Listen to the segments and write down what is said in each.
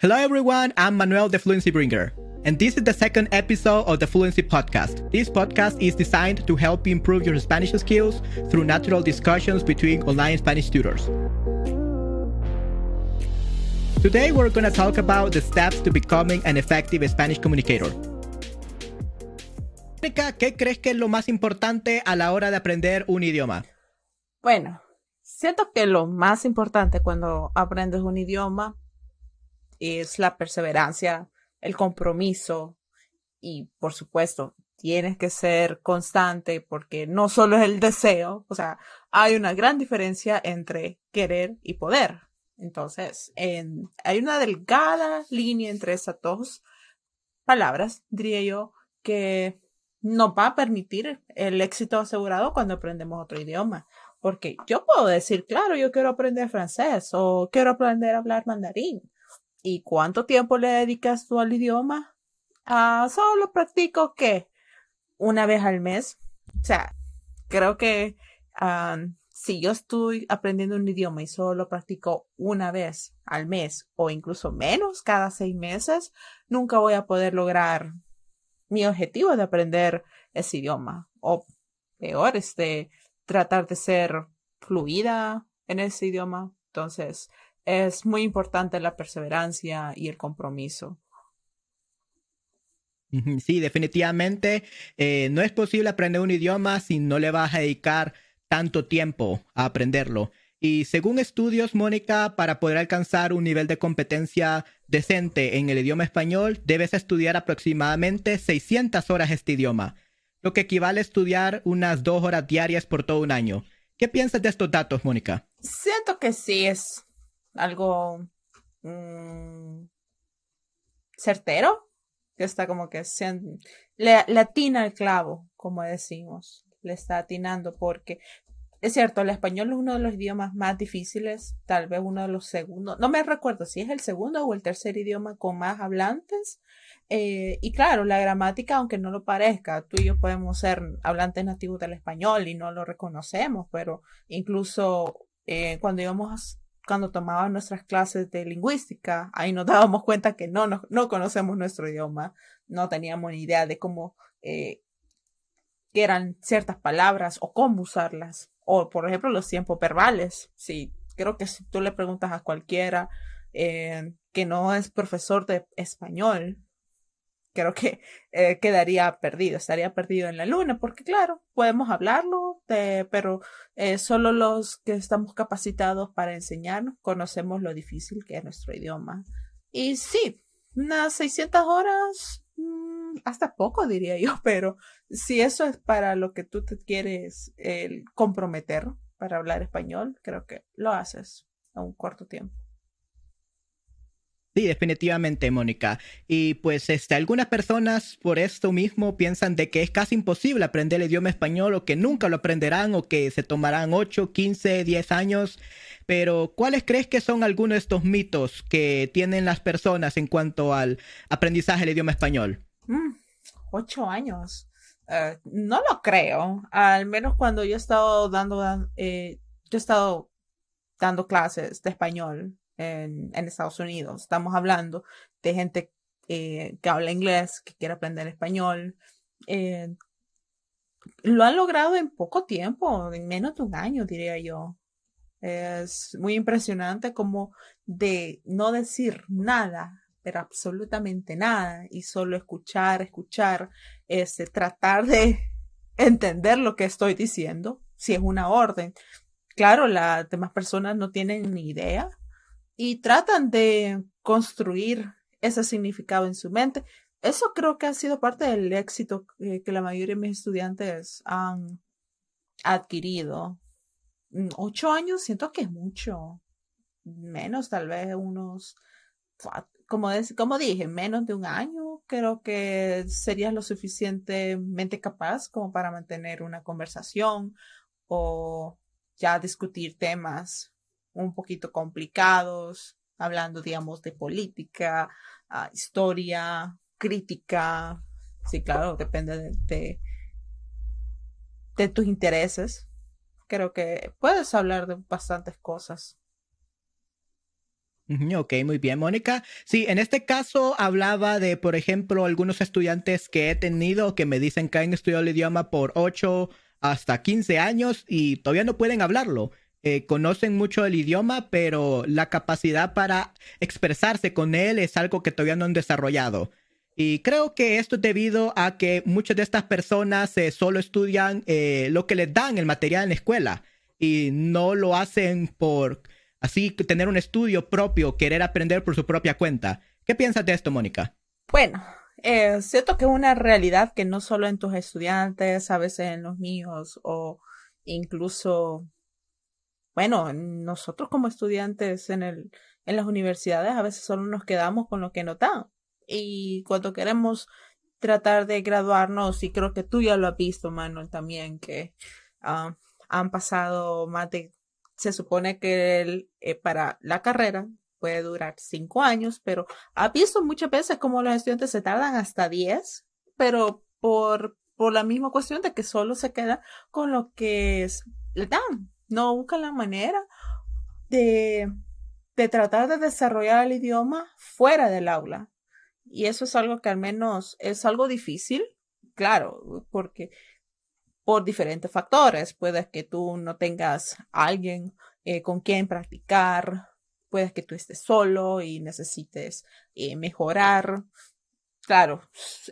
Hello everyone, I'm Manuel the Fluency Bringer, and this is the second episode of the Fluency Podcast. This podcast is designed to help you improve your Spanish skills through natural discussions between online Spanish tutors. Today we're going to talk about the steps to becoming an effective Spanish communicator. ¿Qué crees que es lo más importante a la hora de aprender un idioma? Bueno, siento que lo más importante cuando aprendes un idioma es la perseverancia, el compromiso y, por supuesto, tienes que ser constante porque no solo es el deseo, o sea, hay una gran diferencia entre querer y poder. Entonces, hay una delgada línea entre esas dos palabras, diría yo, que nos va a permitir el éxito asegurado cuando aprendemos otro idioma. Porque yo puedo decir, claro, yo quiero aprender francés o quiero aprender a hablar mandarín, ¿Y cuánto tiempo le dedicas tú al idioma? Ah, solo practico qué? Una vez al mes. O sea, creo que si yo estoy aprendiendo un idioma y solo practico una vez al mes o incluso menos cada seis meses, nunca voy a poder lograr mi objetivo de aprender ese idioma. O peor, este, tratar de ser fluida en ese idioma. Entonces, es muy importante la perseverancia y el compromiso. Sí, definitivamente eh, no es posible aprender un idioma si no le vas a dedicar tanto tiempo a aprenderlo. Y según estudios, Mónica, para poder alcanzar un nivel de competencia decente en el idioma español, debes estudiar aproximadamente 600 horas este idioma, lo que equivale a estudiar unas dos horas diarias por todo un año. ¿Qué piensas de estos datos, Mónica? Siento que sí, es algo mm, certero, que está como que le, le atina el clavo, como decimos, le está atinando porque es cierto, el español es uno de los idiomas más difíciles, tal vez uno de los segundos, no me recuerdo si es el segundo o el tercer idioma con más hablantes. Eh, y claro, la gramática, aunque no lo parezca, tú y yo podemos ser hablantes nativos del español y no lo reconocemos, pero incluso eh, cuando íbamos cuando tomábamos nuestras clases de lingüística, ahí nos dábamos cuenta que no, no, conocemos nuestro idioma, no teníamos ni idea de cómo, eh, qué eran ciertas palabras o cómo usarlas. O, por ejemplo, los tiempos verbales. Sí, creo que si tú le preguntas a cualquiera eh, que no es profesor de español, creo que eh, quedaría perdido, estaría perdido en la luna, porque claro, podemos hablarlo, pero eh, solo los que estamos capacitados para enseñarnos conocemos lo difícil que es nuestro idioma. Y sí, unas 600 horas, mm, hasta poco diría yo, pero si eso es para lo que tú te quieres comprometer para hablar español, creo que lo haces a un corto tiempo. Sí, definitivamente, Mónica. Y pues este, algunas personas por esto mismo piensan de que es casi imposible aprender el idioma español o que nunca lo aprenderán o que se tomarán 8, 15, 10 años. Pero ¿cuáles crees que son algunos de estos mitos que tienen las personas en cuanto al aprendizaje del idioma español? Mm, ocho años. Eh, no lo creo. Al menos cuando yo he estado dando, eh, yo he estado dando clases de español en, Estados Unidos. Estamos hablando de gente eh, que habla inglés, que quiere aprender español. Eh, lo han logrado en poco tiempo, en menos de un año, diría yo. Es muy impresionante como de no decir nada, pero absolutamente nada, y solo escuchar, escuchar, este, tratar de entender lo que estoy diciendo, si es una orden. Claro, las demás personas no tienen ni idea, y tratan de construir ese significado en su mente. Eso creo que ha sido parte del éxito que, la mayoría de mis estudiantes han adquirido. Mm, ocho años siento que es mucho. Menos, tal vez unos, como, como dije, menos de un año. Creo que serías lo suficientemente capaz como para mantener una conversación o ya discutir temas un poquito complicados, hablando, digamos, de política, ah, historia, crítica. Sí, claro, depende de, de, tus intereses. Creo que puedes hablar de bastantes cosas. Ok, muy bien, Mónica. Sí, en este caso hablaba de, por ejemplo, algunos estudiantes que he tenido que me dicen que han estudiado el idioma por 8 hasta 15 años y todavía no pueden hablarlo. Eh, conocen mucho el idioma, pero la capacidad para expresarse con él es algo que todavía no han desarrollado. Y creo que esto es debido a que muchas de estas personas eh, solo estudian eh, lo que les dan el material en la escuela y no lo hacen por así tener un estudio propio, querer aprender por su propia cuenta. ¿Qué piensas de esto, Mónica? Bueno, eh, siento que es una realidad que no solo en tus estudiantes, a veces en los míos o incluso, bueno, nosotros como estudiantes en, el, en las universidades a veces solo nos quedamos con lo que nos dan y cuando queremos tratar de graduarnos, y creo que tú ya lo has visto, Manuel, también, que ah, han pasado más de, se supone que eh, para la carrera puede durar cinco años, pero ha visto muchas veces como los estudiantes se tardan hasta diez, pero por, por la misma cuestión de que solo se queda con lo que le dan, no buscan la manera de, de tratar de desarrollar el idioma fuera del aula. Y eso es algo que al menos es algo difícil, claro, porque por diferentes factores, puede que tú no tengas alguien eh, con quien practicar, puede que tú estés solo y necesites eh, mejorar. Claro,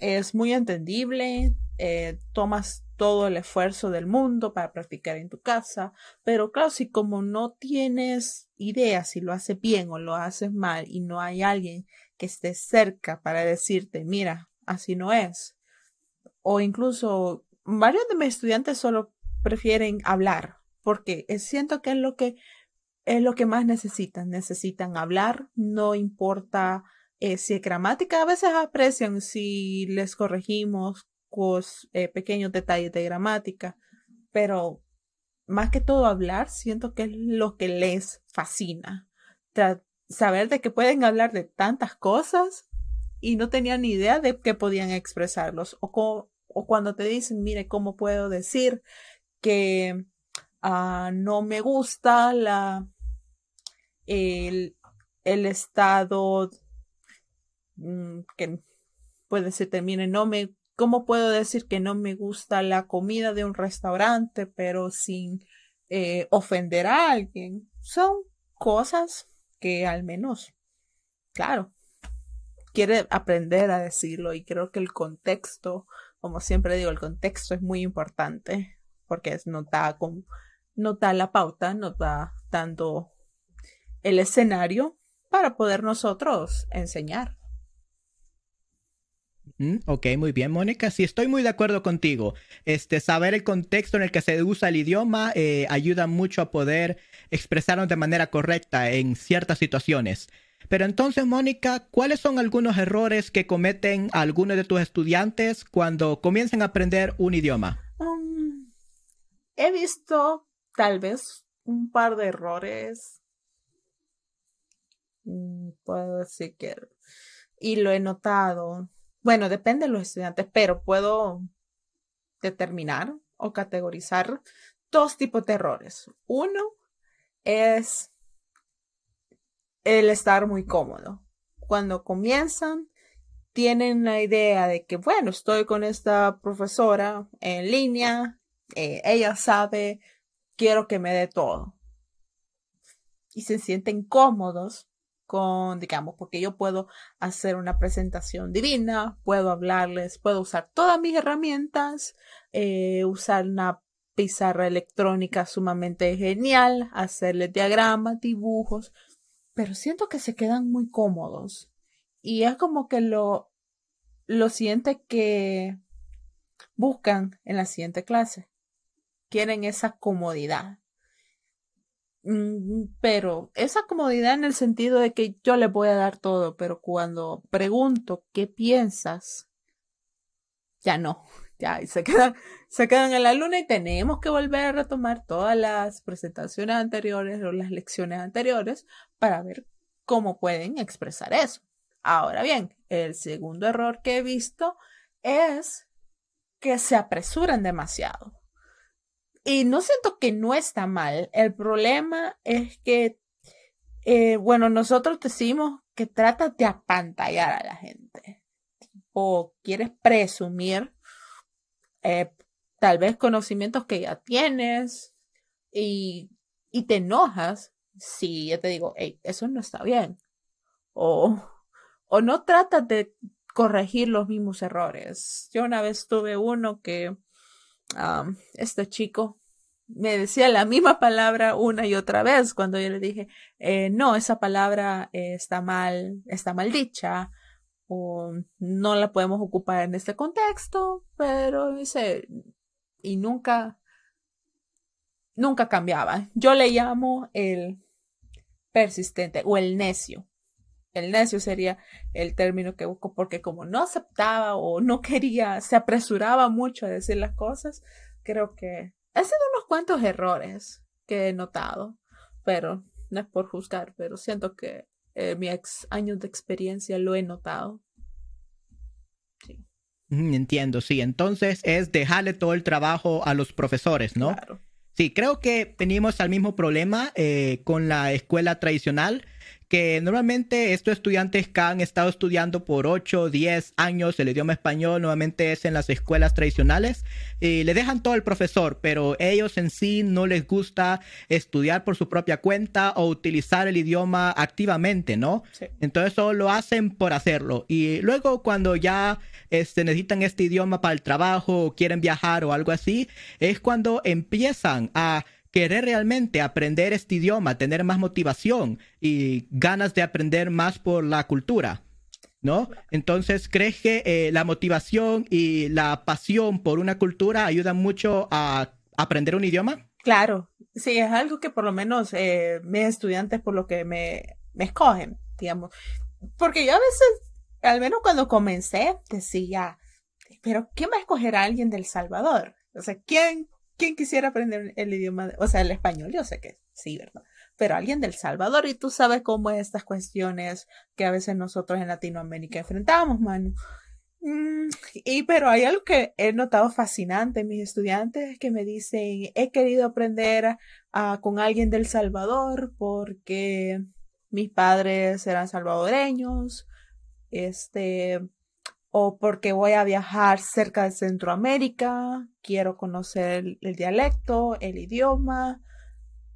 es muy entendible, eh, tomas todo el esfuerzo del mundo para practicar en tu casa, pero claro, si como no tienes idea si lo haces bien o lo haces mal y no hay alguien que esté cerca para decirte, mira, así no es. O incluso varios de mis estudiantes solo prefieren hablar porque siento que es lo que es lo que más necesitan. Necesitan hablar, no importa eh, si es gramática, a veces aprecian si les corregimos con eh, pequeños detalles de gramática, pero más que todo hablar, siento que es lo que les fascina saber de que pueden hablar de tantas cosas y no tenían ni idea de que podían expresarlos. O, cuando te dicen, mire, ¿cómo puedo decir que uh, no me gusta la, el, el estado que puede decirte, mire, no me, ¿cómo puedo decir que no me gusta la comida de un restaurante, pero sin eh, ofender a alguien? Son cosas que al menos, claro, quiere aprender a decirlo y creo que el contexto, como siempre digo, el contexto es muy importante porque no da, con, la pauta, no da dando el escenario para poder nosotros enseñar. Mm, ok, muy bien, Mónica. Sí, estoy muy de acuerdo contigo. Este, saber el contexto en el que se usa el idioma eh, ayuda mucho a poder expresarnos de manera correcta en ciertas situaciones. Pero entonces, Mónica, ¿cuáles son algunos errores que cometen algunos de tus estudiantes cuando comienzan a aprender un idioma? Um, he visto tal vez un par de errores. Mm, puedo decir que... Y lo he notado bueno, depende de los estudiantes, pero puedo determinar o categorizar dos tipos de errores. Uno es el estar muy cómodo. Cuando comienzan, tienen la idea de que, bueno, estoy con esta profesora en línea, eh, ella sabe, quiero que me dé todo. Y se sienten cómodos con, digamos, porque yo puedo hacer una presentación divina, puedo hablarles, puedo usar todas mis herramientas, eh, usar una pizarra electrónica sumamente genial, hacerles diagramas, dibujos, pero siento que se quedan muy cómodos y es como que lo, lo siente que buscan en la siguiente clase. Quieren esa comodidad. Mm, pero esa comodidad en el sentido de que yo le voy a dar todo, pero cuando pregunto qué piensas, ya no, ya y se quedan, se quedan en la luna y tenemos que volver a retomar todas las presentaciones anteriores o las lecciones anteriores para ver cómo pueden expresar eso. Ahora bien, el segundo error que he visto es que se apresuran demasiado. Y no siento que no está mal. El problema es que Eh, bueno, nosotros decimos que trata de apantallar a la gente. O quieres presumir eh, tal vez conocimientos que ya tienes y, y te enojas si yo te digo, hey, eso no está bien. O, o no tratas de corregir los mismos errores. Yo una vez tuve uno que este chico me decía la misma palabra una y otra vez cuando yo le dije, eh, no, esa palabra eh, está mal, está mal dicha o no la podemos ocupar en este contexto, pero dice, y nunca, nunca cambiaba. Yo le llamo el persistente o el necio. El necio sería el término que busco porque como no aceptaba o no quería, se apresuraba mucho a decir las cosas, creo que ha sido unos cuantos errores que he notado, pero no es por juzgar, pero siento que eh, mi ex años de experiencia lo he notado. Sí. Entiendo, sí. Entonces es dejarle todo el trabajo a los profesores, ¿no? Claro. Sí, creo que venimos al mismo problema eh, con la escuela tradicional que normalmente estos estudiantes que han estado estudiando por 8 o 10 años el idioma español, nuevamente es en las escuelas tradicionales, y le dejan todo al profesor, pero ellos en sí no les gusta estudiar por su propia cuenta o utilizar el idioma activamente, ¿no? Entonces solo lo hacen por hacerlo. Y luego cuando ya este, necesitan este idioma para el trabajo o quieren viajar o algo así, es cuando empiezan a querer realmente aprender este idioma, tener más motivación y ganas de aprender más por la cultura, ¿no? Entonces, ¿crees que eh, la motivación y la pasión por una cultura ayudan mucho a aprender un idioma? Claro, sí, es algo que por lo menos eh, mis estudiantes por lo que me, me escogen, digamos. Porque yo a veces, al menos cuando comencé, decía, pero ¿quién va a escoger a alguien del Salvador? O sea, ¿quién, ¿Quién quisiera aprender el idioma, o sea, el español? Yo sé que sí, ¿verdad? Pero alguien del Salvador y tú sabes cómo es estas cuestiones que a veces nosotros en Latinoamérica enfrentamos, mano. Mm, y pero hay algo que he notado fascinante en mis estudiantes que me dicen, he querido aprender con alguien del Salvador porque mis padres eran salvadoreños, este, o porque voy a viajar cerca de Centroamérica, quiero conocer el, dialecto, el idioma,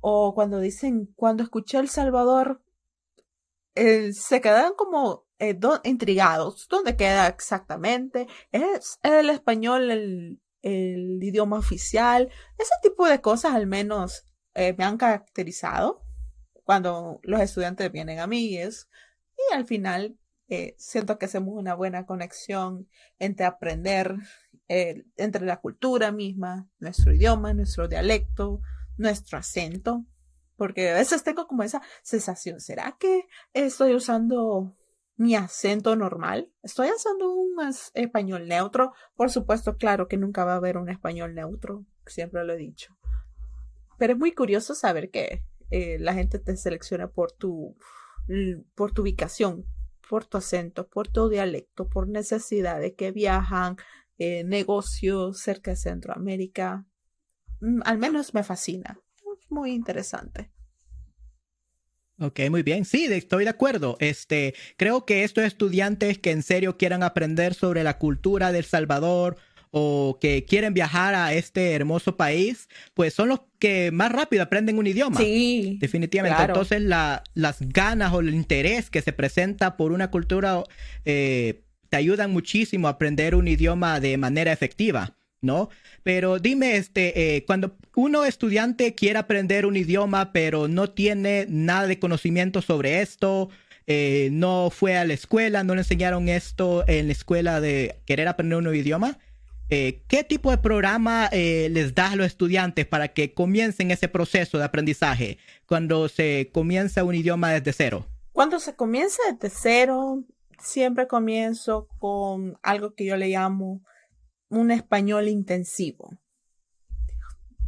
o cuando dicen, cuando escuché El Salvador, eh, se quedan como eh, intrigados. ¿Dónde queda exactamente? ¿Es el español el, idioma oficial? Ese tipo de cosas al menos eh, me han caracterizado cuando los estudiantes vienen a mí es, y al final eh, siento que hacemos una buena conexión entre aprender, eh, entre la cultura misma, nuestro idioma, nuestro dialecto, nuestro acento, porque a veces tengo como esa sensación, ¿será que estoy usando mi acento normal? ¿Estoy usando un español neutro? Por supuesto, claro que nunca va a haber un español neutro, siempre lo he dicho. Pero es muy curioso saber que eh, la gente te selecciona por tu, por tu ubicación, por tu acento, por tu dialecto, por necesidades que viajan, eh, negocios cerca de Centroamérica. Mm, al menos me fascina. Muy interesante. Ok, muy bien. Sí, estoy de acuerdo. Este, creo que estos estudiantes que en serio quieran aprender sobre la cultura del Salvador o que quieren viajar a este hermoso país, pues son los que más rápido aprenden un idioma. Sí. Definitivamente. Entonces, la, las ganas o el interés que se presenta por una cultura eh, te ayudan muchísimo a aprender un idioma de manera efectiva. ¿no? Pero dime, este, eh, cuando uno estudiante quiere aprender un idioma, pero no tiene nada de conocimiento sobre esto, eh, no fue a la escuela, no le enseñaron esto en la escuela de querer aprender un nuevo idioma, eh, ¿qué tipo de programa eh, les das a los estudiantes para que comiencen ese proceso de aprendizaje cuando se comienza un idioma desde cero? Cuando se comienza desde cero, siempre comienzo con algo que yo le llamo un español intensivo.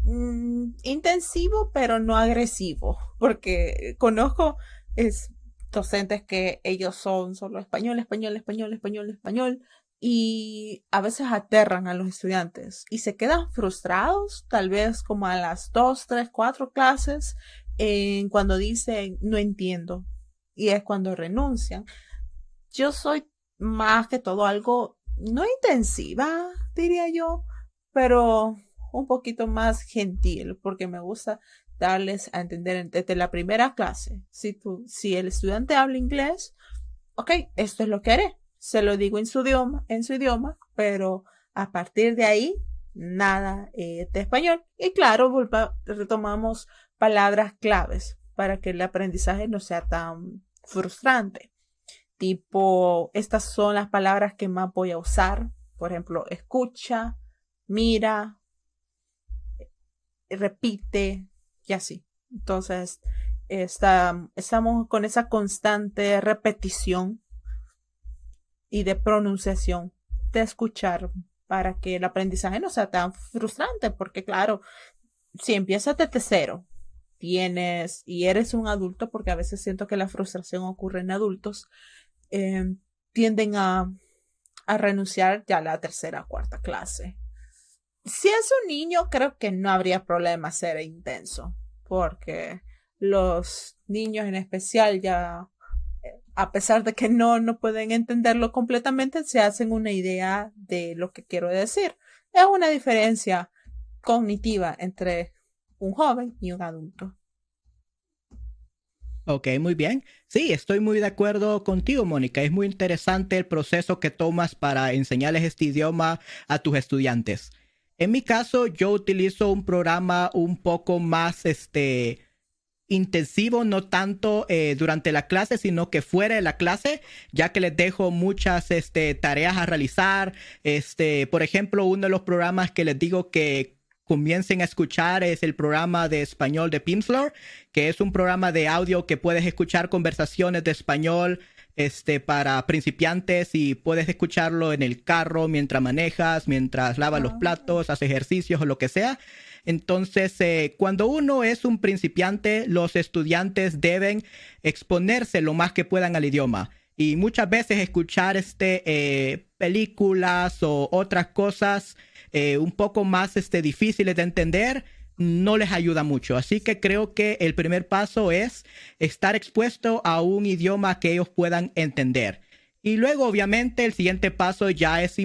Mm, intensivo, pero no agresivo, porque conozco es, docentes que ellos son solo español, español, español, español, español, y a veces aterran a los estudiantes y se quedan frustrados, tal vez como a las dos, tres, cuatro clases, en cuando dicen no entiendo y es cuando renuncian. Yo soy más que todo algo no intensiva, diría yo, pero un poquito más gentil porque me gusta darles a entender desde la primera clase. Si tú, si el estudiante habla inglés, ok, esto es lo que haré. Se lo digo en su idioma, en su idioma, pero a partir de ahí, nada eh, de español. Y claro, retomamos palabras claves para que el aprendizaje no sea tan frustrante. Tipo, estas son las palabras que más voy a usar. Por ejemplo, escucha, mira, repite y así. Entonces, está, estamos con esa constante repetición y de pronunciación de escuchar para que el aprendizaje no sea tan frustrante, porque claro, si empiezas desde cero, tienes y eres un adulto, porque a veces siento que la frustración ocurre en adultos, eh, tienden a, a renunciar ya a la tercera o cuarta clase. Si es un niño, creo que no habría problema ser intenso, porque los niños en especial ya, a pesar de que no, no pueden entenderlo completamente, se hacen una idea de lo que quiero decir. Es una diferencia cognitiva entre un joven y un adulto. Ok, muy bien. Sí, estoy muy de acuerdo contigo, Mónica. Es muy interesante el proceso que tomas para enseñarles este idioma a tus estudiantes. En mi caso, yo utilizo un programa un poco más, este, intensivo, no tanto eh, durante la clase, sino que fuera de la clase, ya que les dejo muchas este, tareas a realizar. Este, por ejemplo, uno de los programas que les digo que comiencen a escuchar es el programa de español de Pimsleur, que es un programa de audio que puedes escuchar conversaciones de español este, para principiantes y puedes escucharlo en el carro mientras manejas, mientras lavas los ah. platos, haces ejercicios o lo que sea. Entonces, eh, cuando uno es un principiante, los estudiantes deben exponerse lo más que puedan al idioma. Y muchas veces escuchar este, eh, películas o otras cosas eh, un poco más este, difíciles de entender, no les ayuda mucho. Así que creo que el primer paso es estar expuesto a un idioma que ellos puedan entender. Y luego, obviamente, el siguiente paso ya es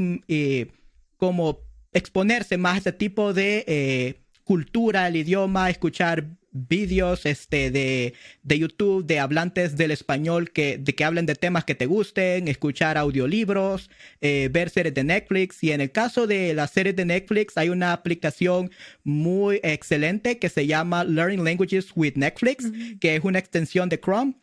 como exponerse más a este tipo de cultura, el idioma, escuchar vídeos este, de, de, YouTube de hablantes del español que, de que hablen de temas que te gusten, escuchar audiolibros, eh, ver series de Netflix. Y en el caso de las series de Netflix, hay una aplicación muy excelente que se llama Learning Languages with Netflix, que es una extensión de Chrome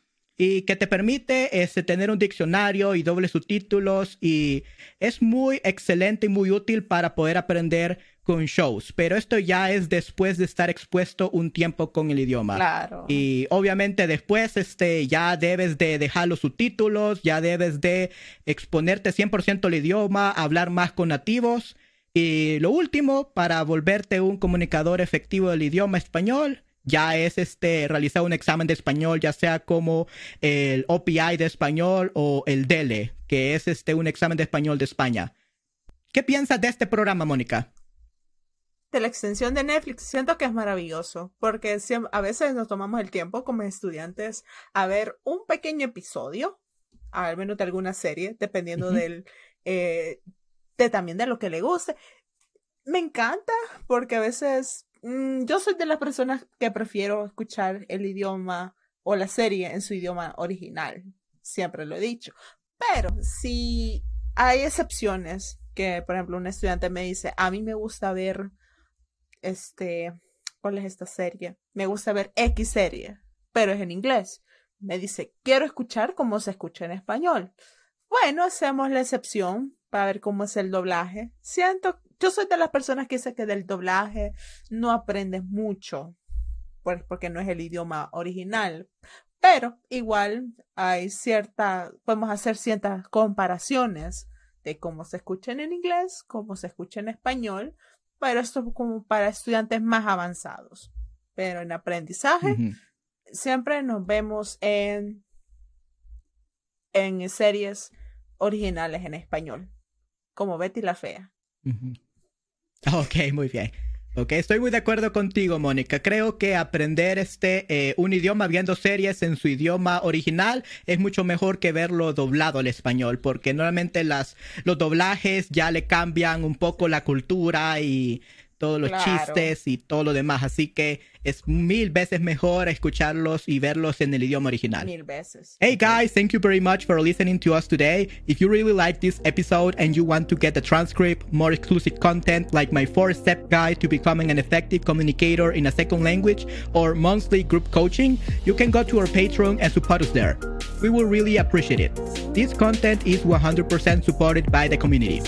y que te permite este, tener un diccionario y dobles subtítulos y es muy excelente y muy útil para poder aprender con shows, pero esto ya es después de estar expuesto un tiempo con el idioma. Claro. Y obviamente después este, ya debes de dejar los subtítulos, ya debes de exponerte 100% al idioma, hablar más con nativos. Y lo último, para volverte un comunicador efectivo del idioma español, ya es este realizar un examen de español, ya sea como el OPI de español o el DELE, que es este un examen de español de España. ¿Qué piensas de este programa, Mónica? de la extensión de Netflix, siento que es maravilloso, porque a veces nos tomamos el tiempo como estudiantes a ver un pequeño episodio, al menos de alguna serie, dependiendo del, eh, de también de lo que le guste. Me encanta porque a veces mm, yo soy de las personas que prefiero escuchar el idioma o la serie en su idioma original, siempre lo he dicho. Pero si hay excepciones que, por ejemplo, un estudiante me dice, a mí me gusta ver este, ¿cuál es esta serie? Me gusta ver X serie, pero es en inglés. Me dice, quiero escuchar cómo se escucha en español. Bueno, hacemos la excepción para ver cómo es el doblaje. Siento, yo soy de las personas que dice que del doblaje no aprendes mucho, pues porque no es el idioma original. Pero igual hay cierta, podemos hacer ciertas comparaciones de cómo se escucha en inglés, cómo se escucha en español, pero esto es como para estudiantes más avanzados. Pero en aprendizaje, siempre nos vemos en, en series originales en español, como Betty la Fea. Ok, muy bien. Ok, estoy muy de acuerdo contigo, Mónica. Creo que aprender este eh, un idioma viendo series en su idioma original es mucho mejor que verlo doblado al español, porque normalmente las los doblajes ya le cambian un poco la cultura y todos los Claro. chistes y todo lo demás. Así que es mil veces mejor escucharlos y verlos en el idioma original. Mil veces. Hey guys, thank you very much for listening to us today. If you really like this episode and you want to get the transcript, more exclusive content like my four step guide to becoming an effective communicator in a second language, or monthly group coaching, you can go to our Patreon and support us there. We will really appreciate it. This content is 100% supported by the community.